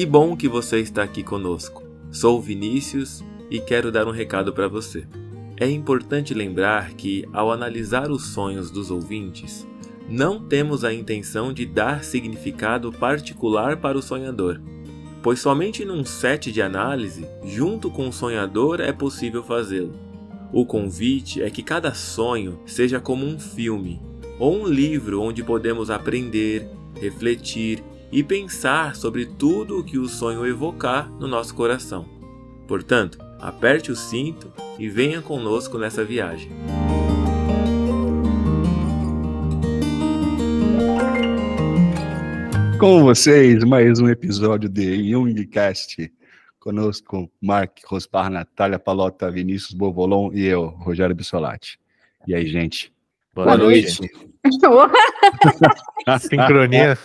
Que bom que você está aqui conosco. Sou Vinícius e quero dar um recado para você. É importante lembrar que, ao analisar os sonhos dos ouvintes, não temos a intenção de dar significado particular para o sonhador, pois somente num set de análise, junto com o sonhador, é possível fazê-lo. O convite é que cada sonho seja como um filme ou um livro onde podemos aprender, refletir e pensar sobre tudo o que o sonho evocar no nosso coração. Portanto, aperte o cinto e venha conosco nessa viagem. Com vocês, mais um episódio de Jungcast. Conosco, Mark Rospar, Natália Palota, Vinícius Bovolon e eu, Rogério Bissolati. E aí, gente? Boa, Boa noite. noite. Sincronia.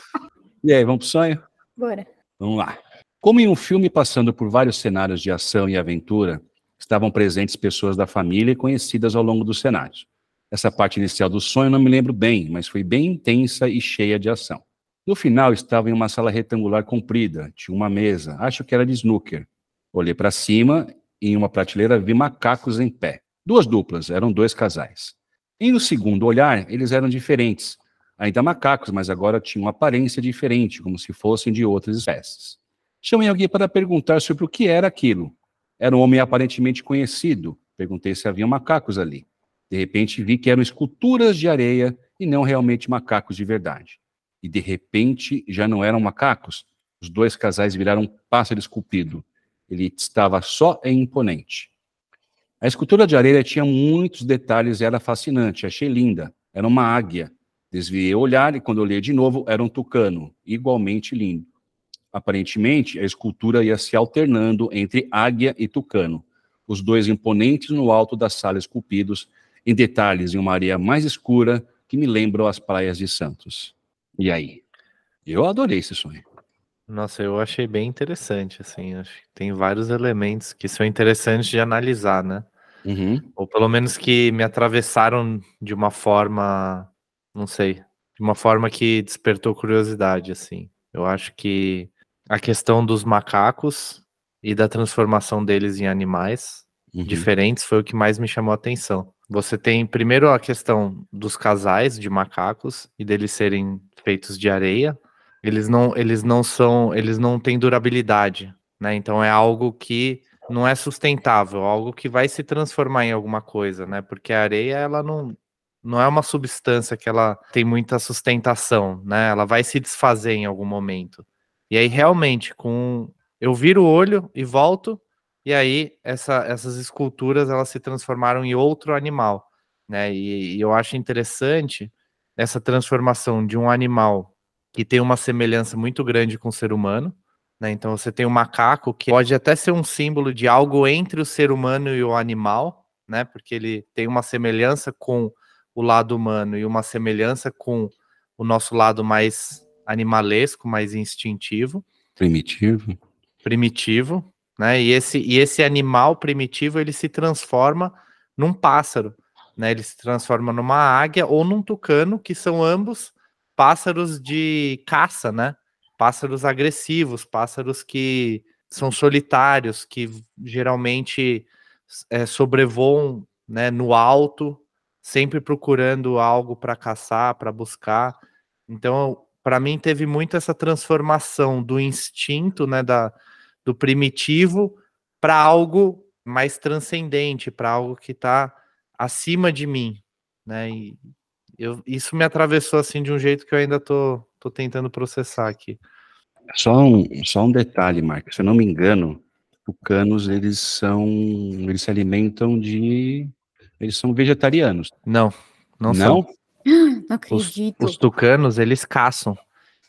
E aí, vamos pro sonho? Bora. Vamos lá. Como em um filme passando por vários cenários de ação e aventura, estavam presentes pessoas da família e conhecidas ao longo dos cenários. Essa parte inicial do sonho não me lembro bem, mas foi bem intensa e cheia de ação. No final, estava em uma sala retangular comprida, tinha uma mesa, acho que era de snooker. Olhei para cima e em uma prateleira vi macacos em pé. Duas duplas, eram dois casais. E no segundo olhar, eles eram diferentes. Ainda macacos, mas agora tinham aparência diferente, como se fossem de outras espécies. Chamei alguém para perguntar sobre o que era aquilo. Era um homem aparentemente conhecido. Perguntei se havia macacos ali. De repente vi que eram esculturas de areia e não realmente macacos de verdade e de repente já não eram macacos. Os dois casais viraram um pássaro esculpido. Ele estava só e imponente. A escultura de areia tinha muitos detalhes e era fascinante. Achei linda. Era uma águia. Desviei o olhar e quando olhei de novo era um tucano, igualmente lindo. Aparentemente, a escultura ia se alternando entre águia e tucano, os dois imponentes no alto da sala esculpidos, em detalhes em uma areia mais escura que me lembram as praias de Santos. E aí? Eu adorei esse sonho. Nossa, eu achei bem interessante, assim. Acho que tem vários elementos que são interessantes de analisar, né? Uhum. Ou pelo menos que me atravessaram de uma forma, não sei, de uma forma que despertou curiosidade, assim. Eu acho que a questão dos macacos e da transformação deles em animais uhum. diferentes foi o que mais me chamou a atenção. Você tem primeiro a questão dos casais de macacos e deles serem feitos de areia. Eles não, eles não são, eles não têm durabilidade, né? Então é algo que não é sustentável, algo que vai se transformar em alguma coisa, né? Porque a areia ela não não é uma substância que ela tem muita sustentação, né? Ela vai se desfazer em algum momento. E aí realmente com eu viro o olho e volto e aí essa, essas esculturas elas se transformaram em outro animal, né? E, e, eu acho interessante essa transformação de um animal que tem uma semelhança muito grande com o ser humano, né? Então você tem um macaco que pode até ser um símbolo de algo entre o ser humano e o animal, né? Porque ele tem uma semelhança com o lado humano e uma semelhança com o nosso lado mais animalesco, mais instintivo, primitivo. Primitivo, né? E esse, e esse animal primitivo ele se transforma num pássaro, né? Ele se transforma numa águia ou num tucano, que são ambos pássaros de caça, né? Pássaros agressivos, pássaros que são solitários, que geralmente é, sobrevoam né, no alto, sempre procurando algo para caçar, para buscar. Então, para mim, teve muito essa transformação do instinto, né, da, do primitivo para algo mais transcendente, para algo que está acima de mim, né? E eu, isso me atravessou assim de um jeito que eu ainda tô, tô tentando processar aqui. Só um, só um detalhe, Marcos, se eu não me engano, tucanos eles são, eles se alimentam de, eles são vegetarianos. Não, não, não? são. Não acredito. Os, os tucanos eles caçam.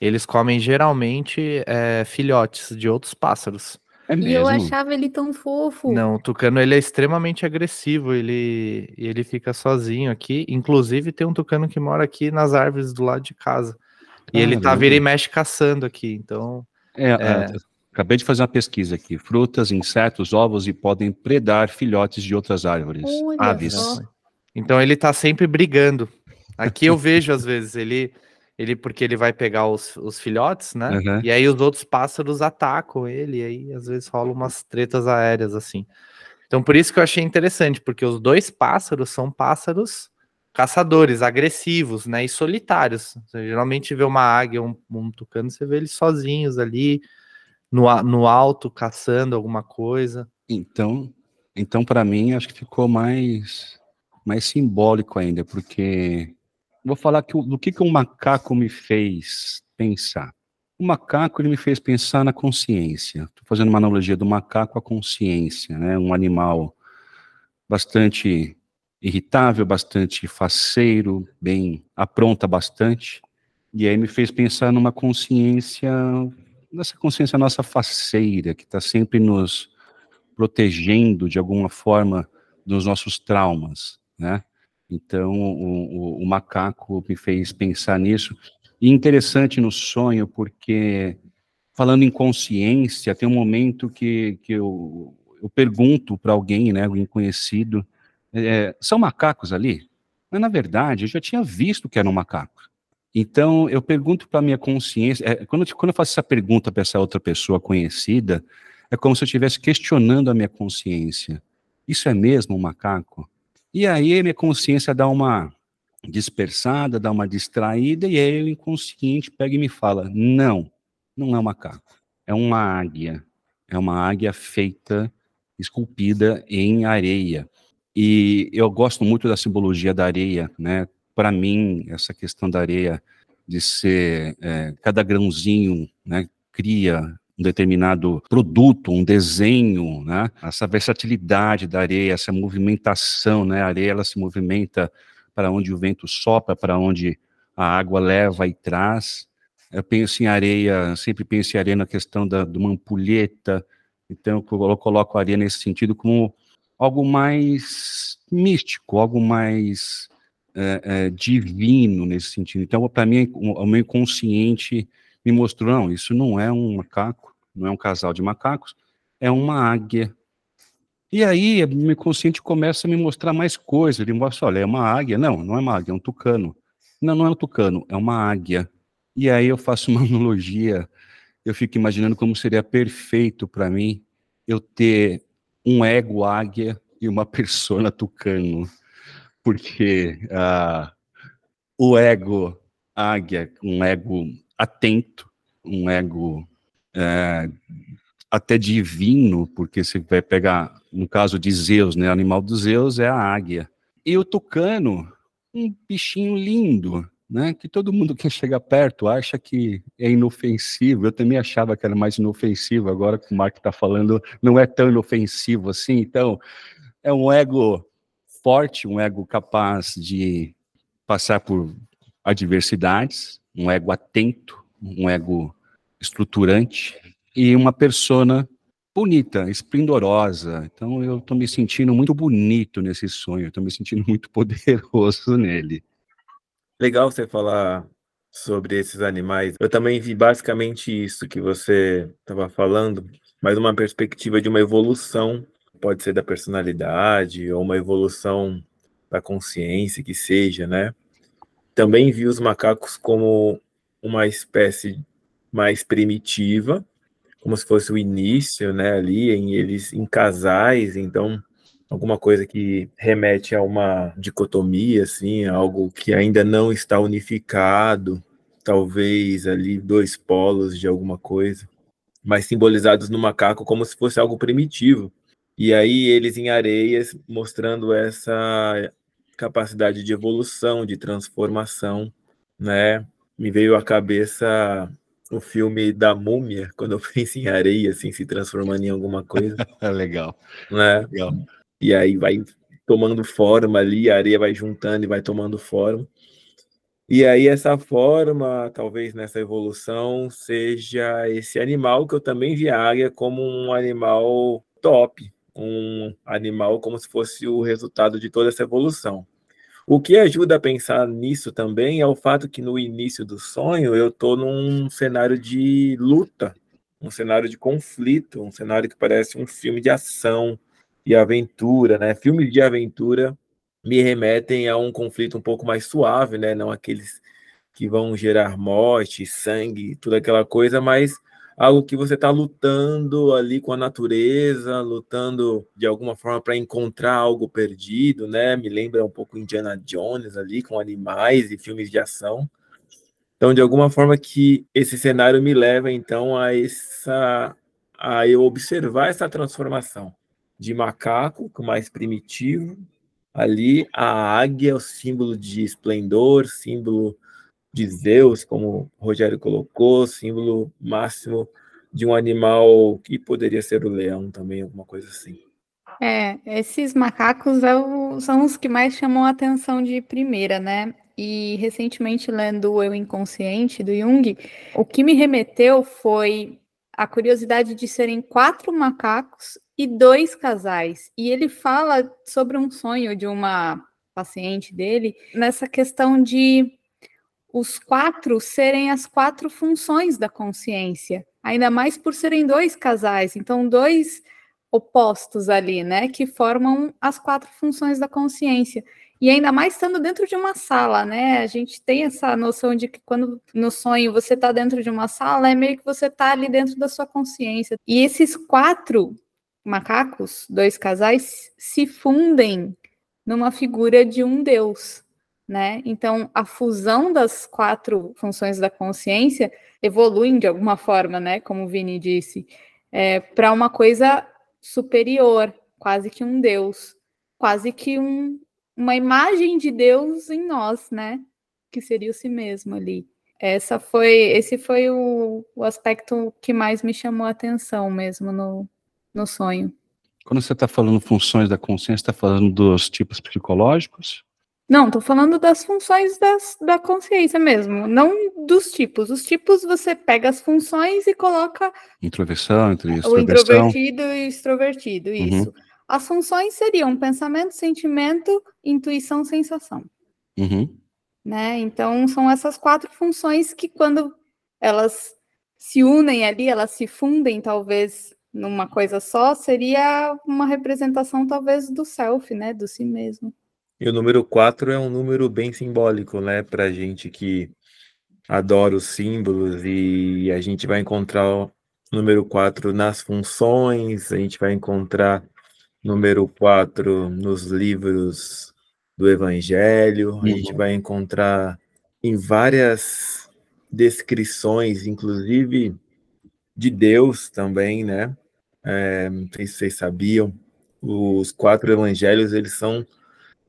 Eles comem geralmente é, filhotes de outros pássaros. É e eu achava ele tão fofo. Não, o tucano ele é extremamente agressivo, ele, ele fica sozinho aqui. Inclusive tem um tucano que mora aqui nas árvores do lado de casa. E ele tá vira e mexe caçando aqui, então... É, é... acabei de fazer uma pesquisa aqui. Frutas, insetos, ovos e podem predar filhotes de outras árvores, Olha aves. Então ele tá sempre brigando. Aqui eu vejo às vezes, ele ele porque ele vai pegar os, os filhotes, né? Uhum. E aí os outros pássaros atacam ele, e aí às vezes rolam umas tretas aéreas assim. Então por isso que eu achei interessante, porque os dois pássaros são pássaros caçadores, agressivos, né? E solitários. Você geralmente vê uma águia, um, um tucano, você vê eles sozinhos ali no, no alto caçando alguma coisa. Então, então para mim acho que ficou mais mais simbólico ainda, porque vou falar que, do que, que um macaco me fez pensar. O macaco ele me fez pensar na consciência. Estou fazendo uma analogia do macaco à consciência, né? Um animal bastante irritável, bastante faceiro, bem apronta bastante. E aí me fez pensar numa consciência, nessa consciência nossa faceira, que está sempre nos protegendo de alguma forma dos nossos traumas, né? Então, o, o, o, macaco me fez pensar nisso. E interessante no sonho, porque, falando em consciência, tem um momento que, que eu, eu pergunto para alguém, né, alguém conhecido, é, são macacos ali? Mas, na verdade, eu já tinha visto que eram macacos. Então, eu pergunto para a minha consciência, é, quando, eu, quando eu faço essa pergunta para essa outra pessoa conhecida, é como se eu estivesse questionando a minha consciência. Isso é mesmo um macaco? E aí minha consciência dá uma dispersada, dá uma distraída, e aí o inconsciente pega e me fala: não, não é um macaco, é uma águia. É uma águia feita, esculpida em areia. E eu gosto muito da simbologia da areia, né? Para mim, essa questão da areia de ser é, cada grãozinho, né, cria um determinado produto, um desenho, né? Essa versatilidade da areia, essa movimentação, né? A areia ela se movimenta para onde o vento sopra, para onde a água leva e traz. Eu penso em areia, sempre penso em areia na questão da, de uma ampulheta, então eu coloco a areia nesse sentido como algo mais místico, algo mais é, é, divino nesse sentido. Então, para mim, o, meu inconsciente me mostrou, não, isso não é um macaco, não é um casal de macacos, é uma águia. E aí, o meu consciente começa a me mostrar mais coisas. Ele mostra, olha, é uma águia. Não, não é uma águia, é um tucano. Não, não é um tucano, é uma águia. E aí eu faço uma analogia, eu fico imaginando como seria perfeito para mim eu ter um ego águia e uma persona tucano. Porque uh, o ego águia, um ego atento, um ego é, até divino, porque você vai pegar, no caso de Zeus, né, o animal dos Zeus é a águia. E o tucano, um bichinho lindo, né, que todo mundo que chega perto acha que é inofensivo. Eu também achava que era mais inofensivo, agora que o Mark está falando, não é tão inofensivo assim. Então, é um ego forte, um ego capaz de passar por adversidades, um ego atento, um ego estruturante e uma persona bonita, esplendorosa. Então eu estou me sentindo muito bonito nesse sonho, estou me sentindo muito poderoso nele. Legal você falar sobre esses animais. Eu também vi basicamente isso que você estava falando, mas uma perspectiva de uma evolução, pode ser da personalidade ou uma evolução da consciência, que seja, né? Também vi os macacos como uma espécie mais primitiva, como se fosse o início, né, ali em eles em casais, então alguma coisa que remete a uma dicotomia assim, algo que ainda não está unificado, talvez ali dois polos de alguma coisa, mas simbolizados no macaco como se fosse algo primitivo. E aí eles em areias mostrando essa capacidade de evolução, de transformação, né? Me veio à cabeça o filme da múmia, quando eu penso em areia, assim, se transformando em alguma coisa. Legal. Né? Legal. E aí vai tomando forma ali, a areia vai juntando e vai tomando forma. E aí essa forma, talvez nessa evolução, seja esse animal que eu também vi a águia como um animal top, um animal como se fosse o resultado de toda essa evolução. O que ajuda a pensar nisso também é o fato que no início do sonho eu estou num cenário de luta, um cenário de conflito, um cenário que parece um filme de ação e aventura, né? Filmes de aventura me remetem a um conflito um pouco mais suave, né? Não aqueles que vão gerar morte, sangue, toda aquela coisa, mas algo que você está lutando ali com a natureza, lutando de alguma forma para encontrar algo perdido, né? Me lembra um pouco Indiana Jones ali com animais e filmes de ação. Então, de alguma forma que esse cenário me leva então a essa a eu observar essa transformação de macaco, que é mais primitivo, ali a águia, o símbolo de esplendor, símbolo de Zeus, como o Rogério colocou, símbolo máximo de um animal que poderia ser o leão também, alguma coisa assim. É, esses macacos é o, são os que mais chamam a atenção de primeira, né? E recentemente lendo o Eu Inconsciente do Jung, o que me remeteu foi a curiosidade de serem quatro macacos e dois casais. E ele fala sobre um sonho de uma paciente dele nessa questão de os quatro serem as quatro funções da consciência, ainda mais por serem dois casais, então dois opostos ali, né, que formam as quatro funções da consciência. E ainda mais estando dentro de uma sala, né? A gente tem essa noção de que quando no sonho você está dentro de uma sala, é meio que você está ali dentro da sua consciência. E esses quatro macacos, dois casais, se fundem numa figura de um deus né? Então, a fusão das quatro funções da consciência evoluem de alguma forma, né? Como o Vini disse, é, para uma coisa superior, quase que um Deus, quase que um, uma imagem de Deus em nós, né? Que seria o si mesmo ali. Essa foi, esse foi o, o aspecto que mais me chamou a atenção mesmo no, no sonho. Quando você está falando funções da consciência, está falando dos tipos psicológicos? Não, tô falando das funções das, da consciência mesmo, não dos tipos. Os tipos você pega as funções e coloca. Introversão, O introvertido e extrovertido, uhum. isso. Uhum. As funções seriam pensamento, sentimento, intuição, sensação. Uhum. Né? Então, são essas quatro funções que, quando elas se unem ali, elas se fundem, talvez, numa coisa só, seria uma representação, talvez, do self, né? Do si mesmo. E o número 4 é um número bem simbólico, né, para gente que adora os símbolos e a gente vai encontrar o número 4 nas funções, a gente vai encontrar número 4 nos livros do Evangelho, a gente uhum. vai encontrar em várias descrições, inclusive de Deus também, né? É, não sei se vocês sabiam, os quatro evangelhos eles são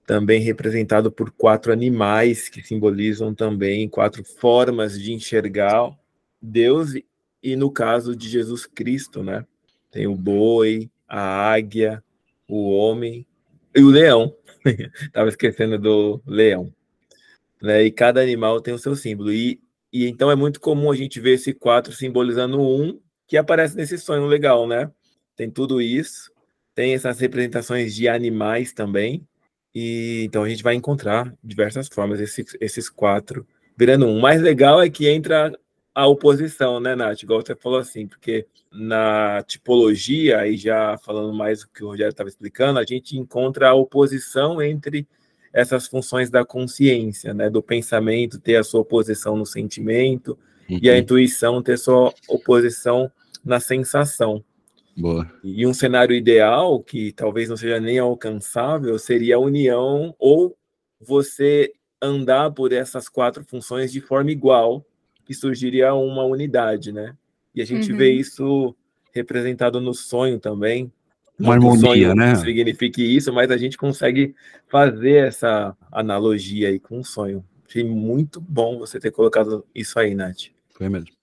também representado por quatro animais que simbolizam também quatro formas de enxergar Deus e no caso de Jesus Cristo, né? Tem o boi, a águia, o homem e o leão. Estava esquecendo do leão. Né? E cada animal tem o seu símbolo. E, e então é muito comum a gente ver esse quatro simbolizando um que aparece nesse sonho legal, né? Tem tudo isso, tem essas representações de animais também, e então a gente vai encontrar diversas formas esses, esses quatro virando um. O mais legal é que entra a oposição, né, Nath? Igual você falou assim, porque na tipologia, aí já falando mais do que o Rogério estava explicando, a gente encontra a oposição entre essas funções da consciência, né, do pensamento ter a sua oposição no sentimento uhum. e a uhum. intuição ter sua oposição na sensação. Boa. E um cenário ideal, que talvez não seja nem alcançável, seria a união ou você andar por essas quatro funções de forma igual, que surgiria uma unidade, né? E a gente uhum. vê isso representado no sonho também. Uma harmonia, né? Signifique isso, mas a gente consegue fazer essa analogia aí com o sonho. Achei muito bom você ter colocado isso aí, Nath. Foi mesmo.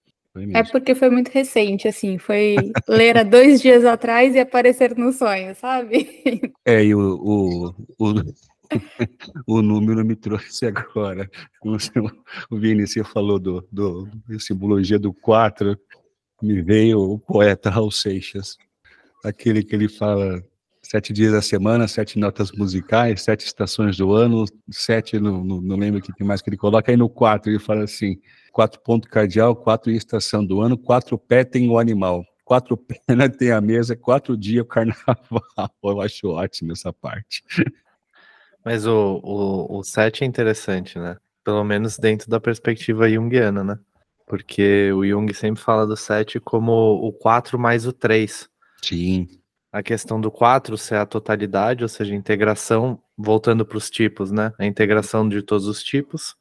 É porque foi muito recente, assim, foi ler há dois dias atrás e aparecer no sonho, sabe? É, e o, o, o, o número me trouxe agora. O Vinícius falou do, do simbologia do 4, me veio o poeta Raul Seixas, aquele que ele fala sete dias da semana, sete notas musicais, sete estações do ano, sete, não, não, não lembro o que mais que ele coloca, aí no 4 ele fala assim, quatro ponto cardial, quatro estação do ano, quatro pés tem o animal, quatro pernas tem a mesa, quatro dias o carnaval. Eu acho ótimo essa parte. Mas o, o, o sete é interessante, né? Pelo menos dentro da perspectiva junguiana, né? Porque o Jung sempre fala do 7 como o 4 mais o 3. Sim. A questão do 4 ser a totalidade, ou seja, integração, voltando para os tipos, né? A integração de todos os tipos.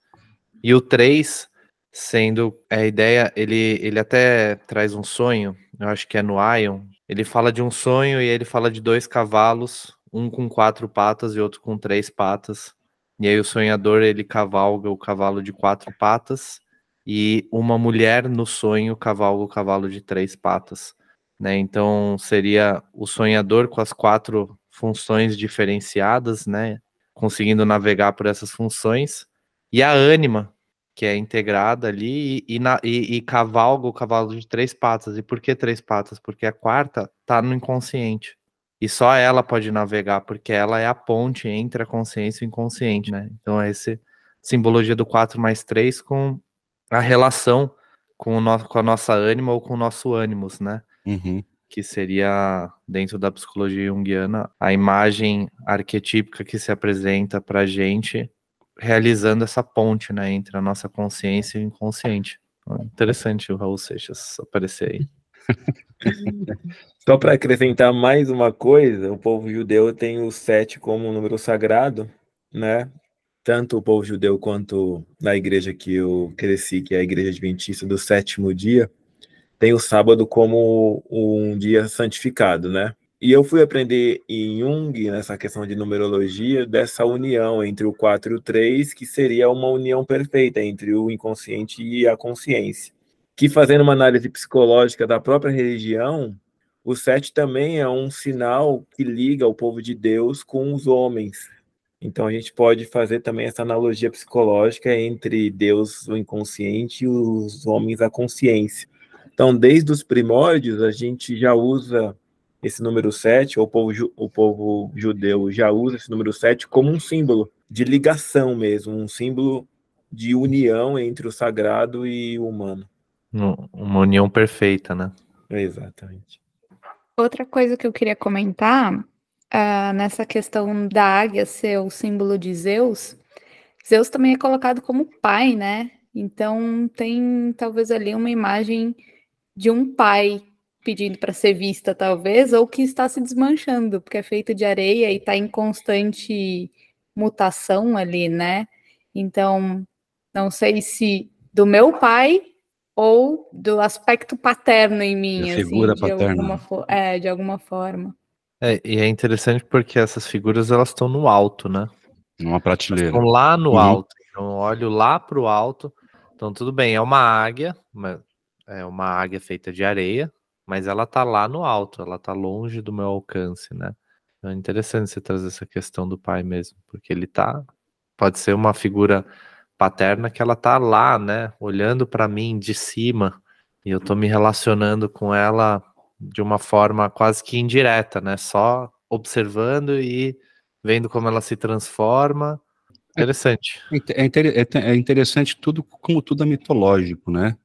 E o 3 sendo a ideia, ele, ele até traz um sonho, eu acho que é no Ion. Ele fala de um sonho e ele fala de dois cavalos, um com quatro patas e outro com três patas. E aí o sonhador ele cavalga o cavalo de quatro patas e uma mulher no sonho cavalga o cavalo de três patas. Né? Então seria o sonhador com as quatro funções diferenciadas, né? conseguindo navegar por essas funções, e a ânima, que é integrada ali e, na, e, e, cavalga o cavalo de três patas. E por que três patas? Porque a quarta tá no inconsciente. E só ela pode navegar, porque ela é a ponte entre a consciência e o inconsciente, né? Então é essa simbologia do 4 mais 3 com a relação com, o no, com a nossa ânima ou com o nosso ânimos, né? Uhum. Que seria, dentro da psicologia junguiana, a imagem arquetípica que se apresenta pra gente realizando essa ponte né, entre a nossa consciência e o inconsciente. Interessante o Raul Seixas aparecer aí. Só para acrescentar mais uma coisa, o povo judeu tem o sete como um número sagrado, né? Tanto o povo judeu quanto na igreja que eu cresci, que é a igreja adventista do sétimo dia, tem o sábado como um dia santificado, né? E eu fui aprender em Jung, nessa questão de numerologia, dessa união entre o 4 e o 3, que seria uma união perfeita entre o inconsciente e a consciência. Que fazendo uma análise psicológica da própria religião, o 7 também é um sinal que liga o povo de Deus com os homens. Então a gente pode fazer também essa analogia psicológica entre Deus, o inconsciente, e os homens, a consciência. Então, desde os primórdios, a gente já usa esse número 7, ou o povo, o povo judeu já usa esse número 7 como um símbolo de ligação mesmo, um símbolo de união entre o sagrado e o humano. Uma união perfeita, né? Exatamente. Outra coisa que eu queria comentar, uh, nessa questão da águia ser o símbolo de Zeus, Zeus também é colocado como pai, né? Então tem talvez ali uma imagem de um pai pedindo para ser vista, talvez, ou que está se desmanchando, porque é feito de areia e está em constante mutação ali, né? Então, não sei se do meu pai ou do aspecto paterno em mim, a assim, figura de paterna. Alguma, é, de alguma forma. É, e é interessante porque essas figuras elas estão no alto, né? Numa prateleira. estão lá no uhum. alto. Então, olho lá para o alto. Então, tudo bem, é uma águia, uma, é uma águia feita de areia, mas ela tá lá no alto, ela tá longe do meu alcance, né? Então é interessante você trazer essa questão do pai mesmo, porque ele tá pode ser uma figura paterna que ela tá lá, né, olhando para mim de cima, e eu tô me relacionando com ela de uma forma quase que indireta, né? Só observando e vendo como ela se transforma. Interessante. É, é, é interessante tudo como tudo é mitológico, né?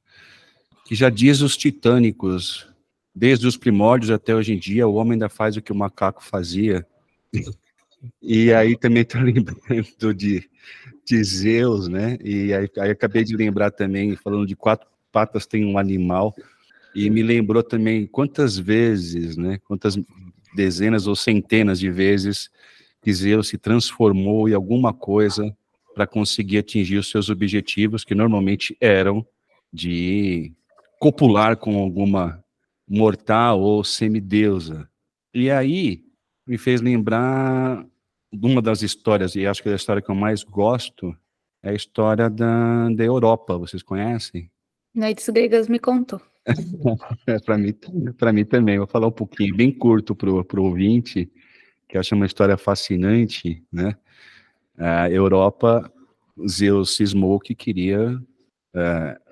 Que já diz os titânicos desde os primórdios até hoje em dia, o homem ainda faz o que o macaco fazia. E aí também estou lembrando de, de Zeus, né? E aí, aí acabei de lembrar também, falando de quatro patas tem um animal, e me lembrou também quantas vezes, né? Quantas dezenas ou centenas de vezes que Zeus se transformou em alguma coisa para conseguir atingir os seus objetivos, que normalmente eram de copular com alguma mortal ou semideusa. E aí me fez lembrar de uma das histórias, e acho que é a história que eu mais gosto, é a história da, da Europa. Vocês conhecem? Noites Gregas me contou. é, para mim, para mim também. Vou falar um pouquinho, bem curto para o ouvinte, que eu acho uma história fascinante, né? A Europa, Zeus cismou que queria uh,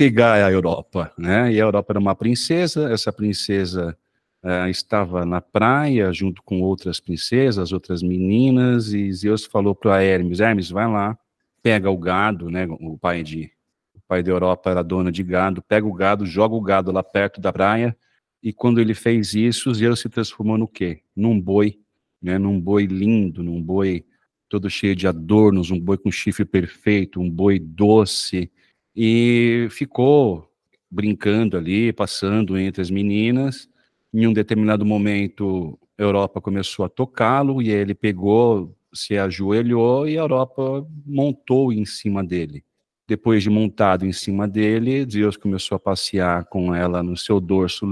pegar a Europa, né? E a Europa era uma princesa, essa princesa uh, estava na praia junto com outras princesas, outras meninas, e Zeus falou para Hermes, Hermes, vai lá, pega o gado, né? O pai de o pai da Europa era dono de gado, pega o gado, joga o gado lá perto da praia, e quando ele fez isso, Zeus se transformou no quê? Num boi, né? Num boi lindo, num boi todo cheio de adornos, um boi com chifre perfeito, um boi doce, e ficou brincando ali, passando entre as meninas. Em um determinado momento, a Europa começou a tocá-lo e ele pegou, se ajoelhou e a Europa montou em cima dele. Depois de montado em cima dele, Deus começou a passear com ela no seu dorso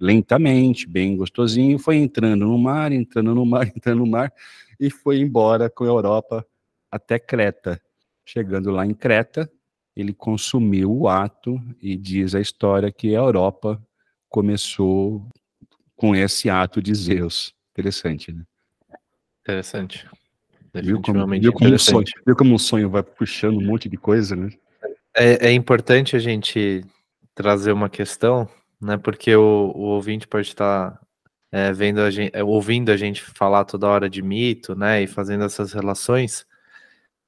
lentamente, bem gostosinho, foi entrando no mar, entrando no mar, entrando no mar, e foi embora com a Europa até Creta. Chegando lá em Creta, ele consumiu o ato e diz a história que a Europa começou com esse ato de Zeus. Interessante, né? Interessante. Viu como, viu, como um sonho, viu como um sonho vai puxando um monte de coisa, né? É, é importante a gente trazer uma questão, né? Porque o, o ouvinte pode estar é, vendo a gente, é, ouvindo a gente falar toda hora de mito, né? E fazendo essas relações.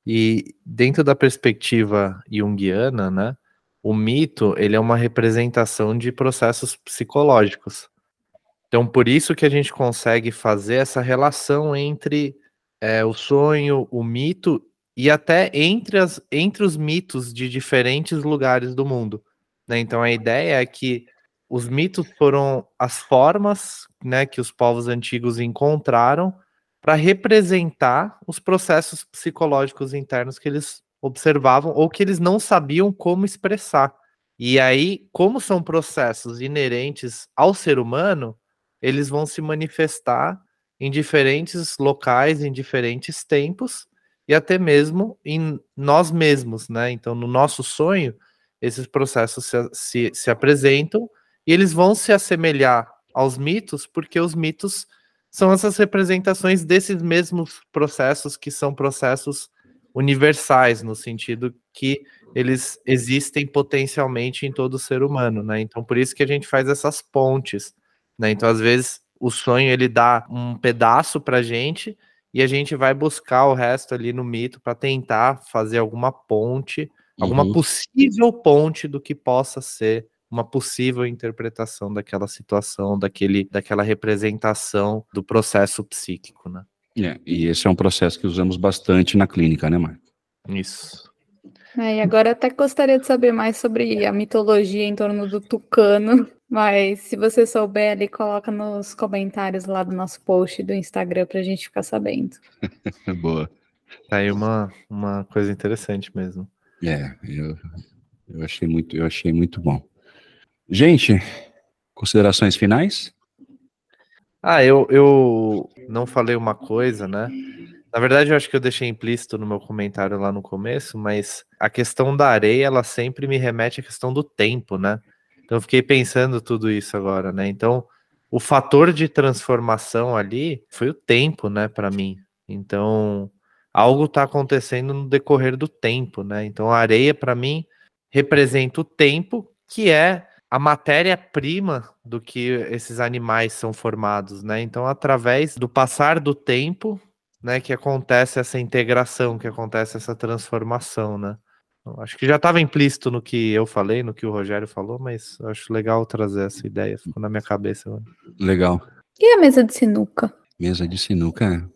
E dentro da perspectiva junguiana, né? O mito ele é uma representação de processos psicológicos. Então, por isso que a gente consegue fazer essa relação entre é, o sonho, o mito e até entre, as, entre os mitos de diferentes lugares do mundo. Né? Então a ideia é que os mitos foram as formas né, que os povos antigos encontraram para representar os processos psicológicos internos que eles observavam ou que eles não sabiam como expressar. E aí, como são processos inerentes ao ser humano, eles vão se manifestar em diferentes locais, em diferentes tempos e até mesmo em nós mesmos, né? Então, no nosso sonho, esses processos se, se, se apresentam e eles vão se assemelhar aos mitos, porque os mitos são essas representações desses mesmos processos que são processos universais, no sentido que eles existem potencialmente em todo ser humano, né? Então, por isso que a gente faz essas pontes, né? Então, às vezes, o sonho ele dá um pedaço pra gente e a gente vai buscar o resto ali no mito para tentar fazer alguma ponte, uhum. alguma possível ponte do que possa ser uma possível interpretação daquela situação, daquele, daquela representação do processo psíquico, né? É, e esse é um processo que usamos bastante na clínica, né, Marco? Isso. É, e agora até gostaria de saber mais sobre a mitologia em torno do tucano, mas se você souber ali, coloca nos comentários lá do nosso post do Instagram para a gente ficar sabendo. Boa. Tá aí uma, uma coisa interessante mesmo. É, eu, eu achei muito, eu achei muito bom. Gente, considerações finais? Ah, eu, eu não falei uma coisa, né? Na verdade, eu acho que eu deixei implícito no meu comentário lá no começo, mas a questão da areia, ela sempre me remete à questão do tempo, né? Então eu fiquei pensando tudo isso agora, né? Então o fator de transformação ali foi o tempo, né, para mim. Então algo está acontecendo no decorrer do tempo, né? Então a areia para mim representa o tempo, que é a matéria-prima do que esses animais são formados, né? Então através do passar do tempo, né, que acontece essa integração, que acontece essa transformação, né? Acho que já estava implícito no que eu falei, no que o Rogério falou, mas acho legal trazer essa ideia, ficou na minha cabeça. Mano. Legal. E a mesa de sinuca? Mesa de sinuca.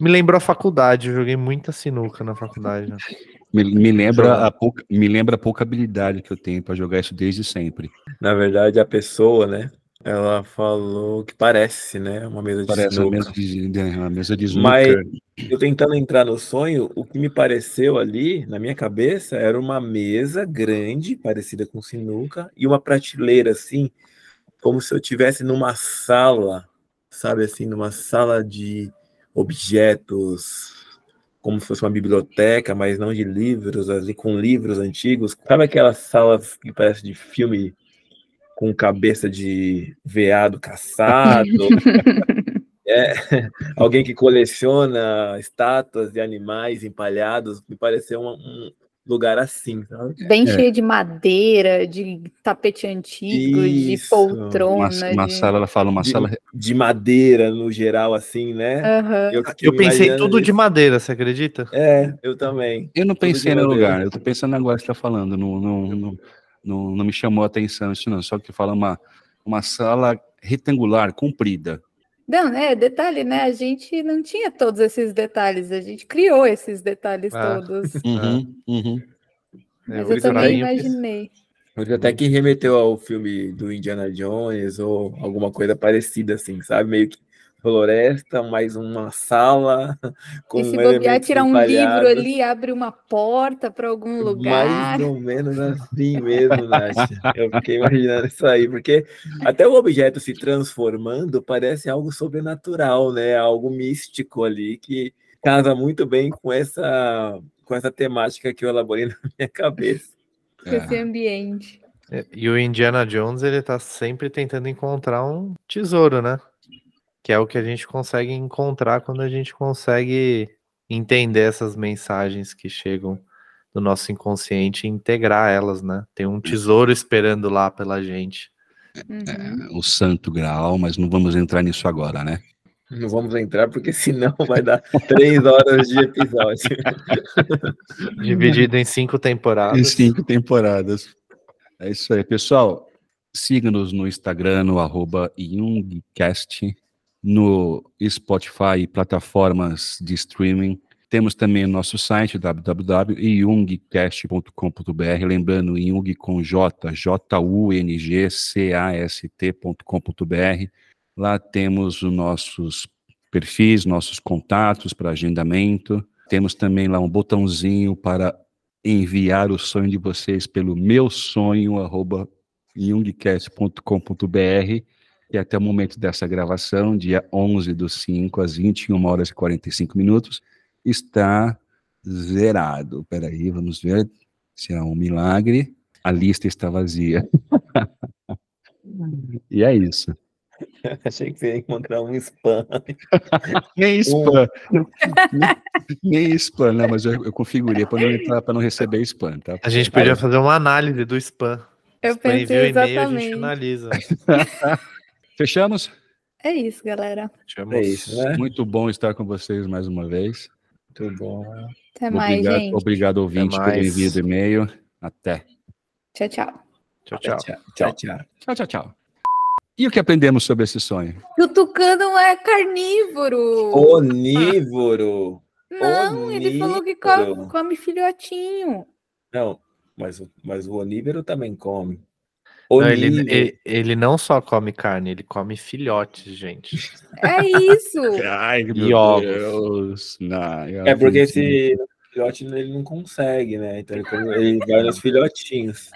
Me lembrou a faculdade, eu joguei muita sinuca na faculdade. Né? Me, me, lembra a pouca, me lembra a pouca habilidade que eu tenho para jogar isso desde sempre. Na verdade, a pessoa, né, ela falou que parece, né? Uma mesa de parece sinuca. Uma mesa de, uma mesa de snooker. Mas eu tentando entrar no sonho, o que me pareceu ali, na minha cabeça, era uma mesa grande, parecida com sinuca, e uma prateleira, assim, como se eu estivesse numa sala, sabe assim, numa sala de objetos, como se fosse uma biblioteca, mas não de livros, ali com livros antigos. Sabe aquelas salas que parece de filme com cabeça de veado caçado. é, alguém que coleciona estátuas de animais empalhados, me pareceu um, um lugar assim, sabe? Bem é. cheio de madeira, de tapete antigo, Isso. de poltrona. Uma, uma de... sala, ela fala uma de, sala. De madeira, no geral, assim, né? Uhum. Eu, eu pensei tudo isso. de madeira, você acredita? É, eu também. Eu não pensei no lugar, eu tô pensando agora que você tá falando, no, no, no não, não me chamou a atenção isso não, só que fala uma, uma sala retangular, comprida. Não, é, detalhe, né? A gente não tinha todos esses detalhes, a gente criou esses detalhes Ah. todos. Uhum, uhum. É, Mas o eu também imaginei. Até que remeteu ao filme do Indiana Jones ou alguma coisa parecida, assim, sabe? Meio que floresta, mais uma sala com E se bobear, tirar um livro ali, abre uma porta para algum lugar. Mais ou menos assim mesmo, Nath. Eu fiquei imaginando isso aí, porque até o objeto se transformando parece algo sobrenatural, né? Algo místico ali que casa muito bem com essa, com essa temática que eu elaborei na minha cabeça. com esse ambiente. É, E o Indiana Jones, ele tá sempre tentando encontrar um tesouro, né? Que é o que a gente consegue encontrar quando a gente consegue entender essas mensagens que chegam do nosso inconsciente e integrar elas, né? Tem um tesouro esperando lá pela gente. Uhum. O santo graal, mas não vamos entrar nisso agora, né? Não vamos entrar, porque senão vai dar três horas de episódio. Dividido em cinco Em temporadas. cinco temporadas. É isso aí, pessoal. Siga-nos no Instagram, no arroba Jungcast, no Spotify e plataformas de streaming. Temos também o nosso site, www.jungcast.com.br, lembrando, Jung com J, J-U-N-G-C-A-S-T.com.br. Lá temos os nossos perfis, nossos contatos para agendamento. Temos também lá um botãozinho para enviar o sonho de vocês pelo meu sonho, arroba jungcast.com.br e até o momento dessa gravação, dia 11 do 5, às 21 horas e 45 minutos, está zerado. Peraí, vamos ver se é um milagre. A lista está vazia. e é isso. Achei que você ia encontrar um spam. Nem spam. Nem spam, não, mas eu, eu configurei para não, entrar- não receber spam, tá? A gente podia fazer uma análise do spam. Eu spam envia pensei o e-mail, a gente exatamente. analisa. Fechamos? É isso, galera. Chamamos- É isso, né? Muito bom estar com vocês mais uma vez. Muito bom. Até mais, obrigado, gente. obrigado ouvinte, por mais. envio do e-mail. Até. Tchau, tchau. Tchau, tchau. Tchau, tchau. tchau. Tchau, tchau, tchau. E o que aprendemos sobre esse sonho? Que o tucano é carnívoro. Onívoro. Não, ele falou que onívoro. come, come filhotinho. Não, mas, o- mas o onívoro também come. Não, ele, ele, ele não só come carne, ele come filhotes, gente. É isso. Ai, meu ovos. Deus. Não, É porque esse filhote ele não consegue, né? Então ele, come- ele vai nos filhotinhos.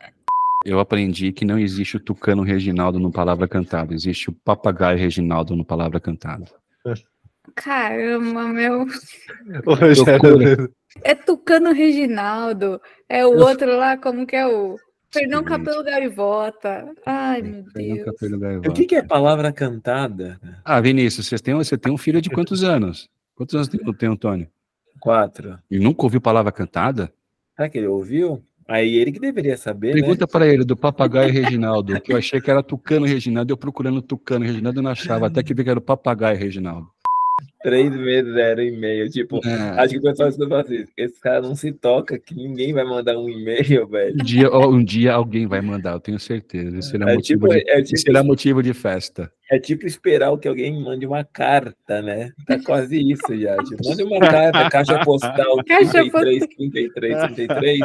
Eu aprendi que não existe o tucano Reginaldo no Palavra Cantada, existe o papagaio Reginaldo no Palavra Cantada. Caramba, meu. O Rogério- É Tucano Reginaldo. É o outro lá, como que é o. Fernão. Capelo Gaivota. Ai, meu Fernão Deus. Capello O Gaivota. que, que é palavra cantada? Ah, Vinícius, você tem, você tem um filho de quantos anos? Quantos anos tem, tem o Antônio? Quatro. E nunca ouviu palavra cantada? Será que ele ouviu? Aí ele que deveria saber, né? Pergunta para ele do papagaio Reginaldo, que eu achei que era tucano Reginaldo, eu procurando tucano Reginaldo eu não achava, até que vi que era o papagaio Reginaldo. Três meses, zero e-mail. Tipo, É, acho que o pessoal escuta assim, esse cara não se toca, que ninguém vai mandar um e-mail, velho. um, dia, um dia alguém vai mandar, eu tenho certeza. Esse será É motivo, tipo, de, é, esse tipo, será motivo de festa. é tipo esperar que alguém mande uma carta, né? Tá quase isso já. Tipo, mande uma carta, caixa postal Caixa 33, 33, 33.